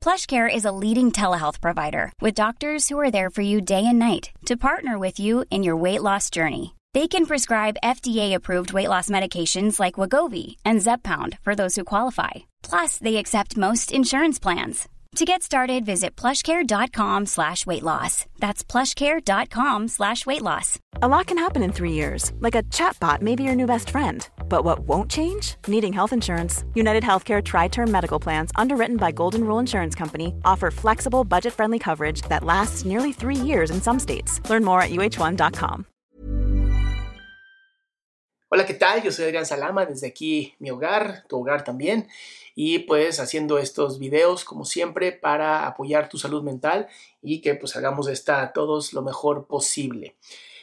PlushCare is a leading telehealth provider with doctors who are there for you day and night to partner with you in your weight loss journey. They can prescribe FDA-approved weight loss medications like Wagovi and Zepbound for those who qualify. Plus, they accept most insurance plans. To get started, visit plushcare.com slash weight loss. That's plushcare.com slash weight loss. A lot can happen in three years, like a chatbot may be your new best friend. But what won't change? Needing health insurance. United Healthcare Tri Term Medical Plans, underwritten by Golden Rule Insurance Company, offer flexible, budget friendly coverage that lasts nearly three years in some states. Learn more at uh1.com. Hola, ¿qué tal? Yo soy Adrián Salama, desde aquí mi hogar, tu hogar también. y pues haciendo estos videos como siempre para apoyar tu salud mental y que pues hagamos esta todos lo mejor posible.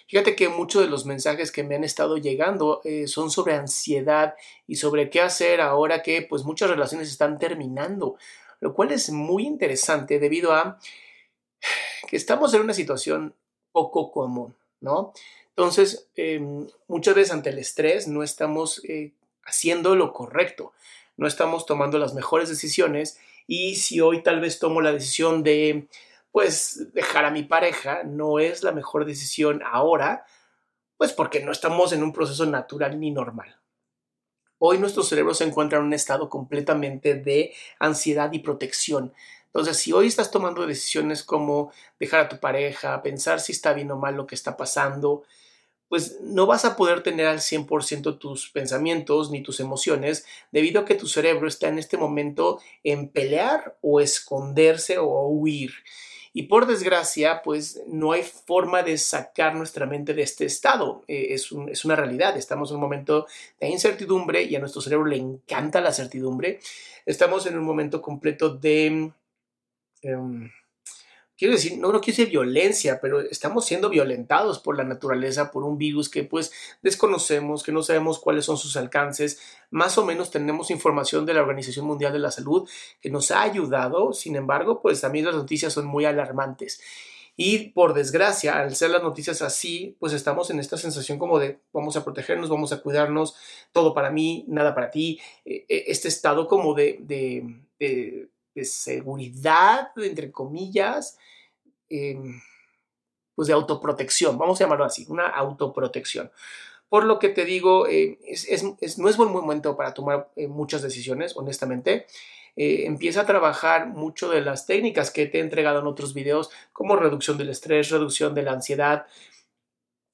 Fíjate que muchos de los mensajes que me han estado llegando eh, son sobre ansiedad y sobre qué hacer ahora que pues muchas relaciones están terminando, lo cual es muy interesante debido a que estamos en una situación poco común, ¿no? Entonces, em, muchas veces ante el estrés no estamos eh, haciendo lo correcto no estamos tomando las mejores decisiones y si hoy tal vez tomo la decisión de pues dejar a mi pareja, no es la mejor decisión ahora, pues porque no estamos en un proceso natural ni normal. Hoy nuestro cerebro se encuentra en un estado completamente de ansiedad y protección. Entonces, si hoy estás tomando decisiones como dejar a tu pareja, pensar si está bien o mal lo que está pasando, pues no vas a poder tener al 100% tus pensamientos ni tus emociones debido a que tu cerebro está en este momento en pelear o esconderse o huir. Y por desgracia, pues no hay forma de sacar nuestra mente de este estado. Eh, es, es, una realidad. Estamos en un momento de incertidumbre y a nuestro cerebro le encanta la certidumbre. Estamos en un momento completo de... Em, quiero decir, no, no quiero decir violencia, pero estamos siendo violentados por la naturaleza, por un virus que pues desconocemos, que no sabemos cuáles son sus alcances. Más o menos tenemos información de la Organización Mundial de la Salud que nos ha ayudado, sin embargo, pues también las noticias son muy alarmantes. Y por desgracia, al ser las noticias así, pues estamos en esta sensación como de vamos a protegernos, vamos a cuidarnos, todo para mí, nada para ti. E, e, este estado como de, seguridad, entre comillas, em, pues de autoprotección, vamos a llamarlo así, una autoprotección. Por lo que te digo, eh, no es buen momento para tomar eh, muchas decisiones, honestamente. Eh, empieza a trabajar mucho de las técnicas que te he entregado en otros videos, como reducción del estrés, reducción de la ansiedad,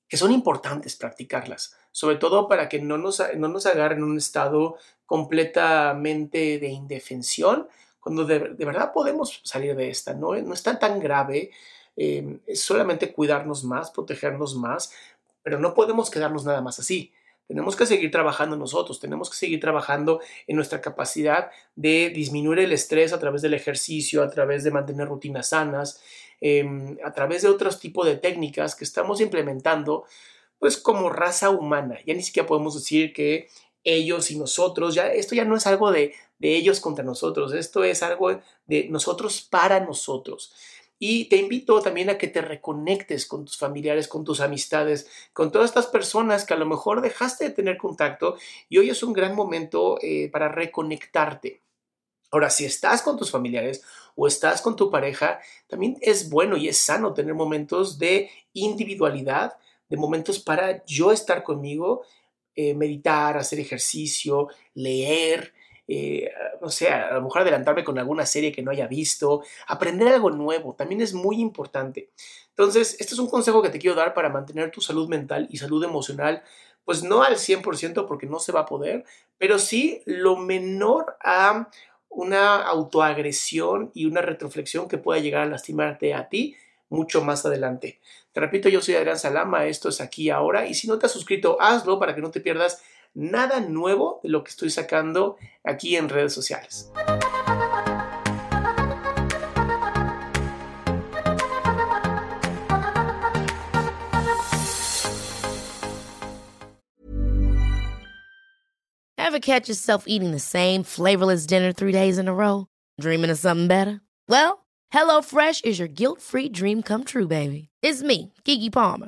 que son importantes practicarlas, sobre todo para que no nos, no nos agarren un estado completamente de indefensión cuando de, verdad podemos salir de esta, no, no está tan grave, eh, es solamente cuidarnos más, protegernos más, pero no podemos quedarnos nada más así. Tenemos que seguir trabajando nosotros, tenemos que seguir trabajando en nuestra capacidad de disminuir el estrés a través del ejercicio, a través de mantener rutinas sanas, em, a través de otros tipos de técnicas que estamos implementando, pues como raza humana. Ya ni siquiera podemos decir que ellos y nosotros, ya esto ya no es algo de, de ellos contra nosotros, esto es algo de nosotros para nosotros. Y te invito también a que te reconectes con tus familiares, con tus amistades, con todas estas personas que a lo mejor dejaste de tener contacto y hoy es un gran momento eh, para reconectarte. Ahora, si estás con tus familiares o estás con tu pareja, también es bueno y es sano tener momentos de individualidad, de momentos para yo estar conmigo eh, meditar, hacer ejercicio, leer, eh, no sé, a lo mejor adelantarme con alguna serie que no haya visto, aprender algo nuevo, también es muy importante. Entonces, este es un consejo que te quiero dar para mantener tu salud mental y salud emocional, pues no al 100% porque no se va a poder, pero sí lo menor a una autoagresión y una retroflexión que pueda llegar a lastimarte a ti mucho más adelante. Te repito, yo soy Adrián Salama, esto es aquí ahora y si no te has suscrito, hazlo para que no te pierdas nada nuevo de lo que estoy sacando aquí en redes sociales. Ever catch yourself eating the same flavorless dinner three days in a row? Dreaming of something better? Well, HelloFresh is your guilt-free dream come true, baby. It's me, Kiki Palmer.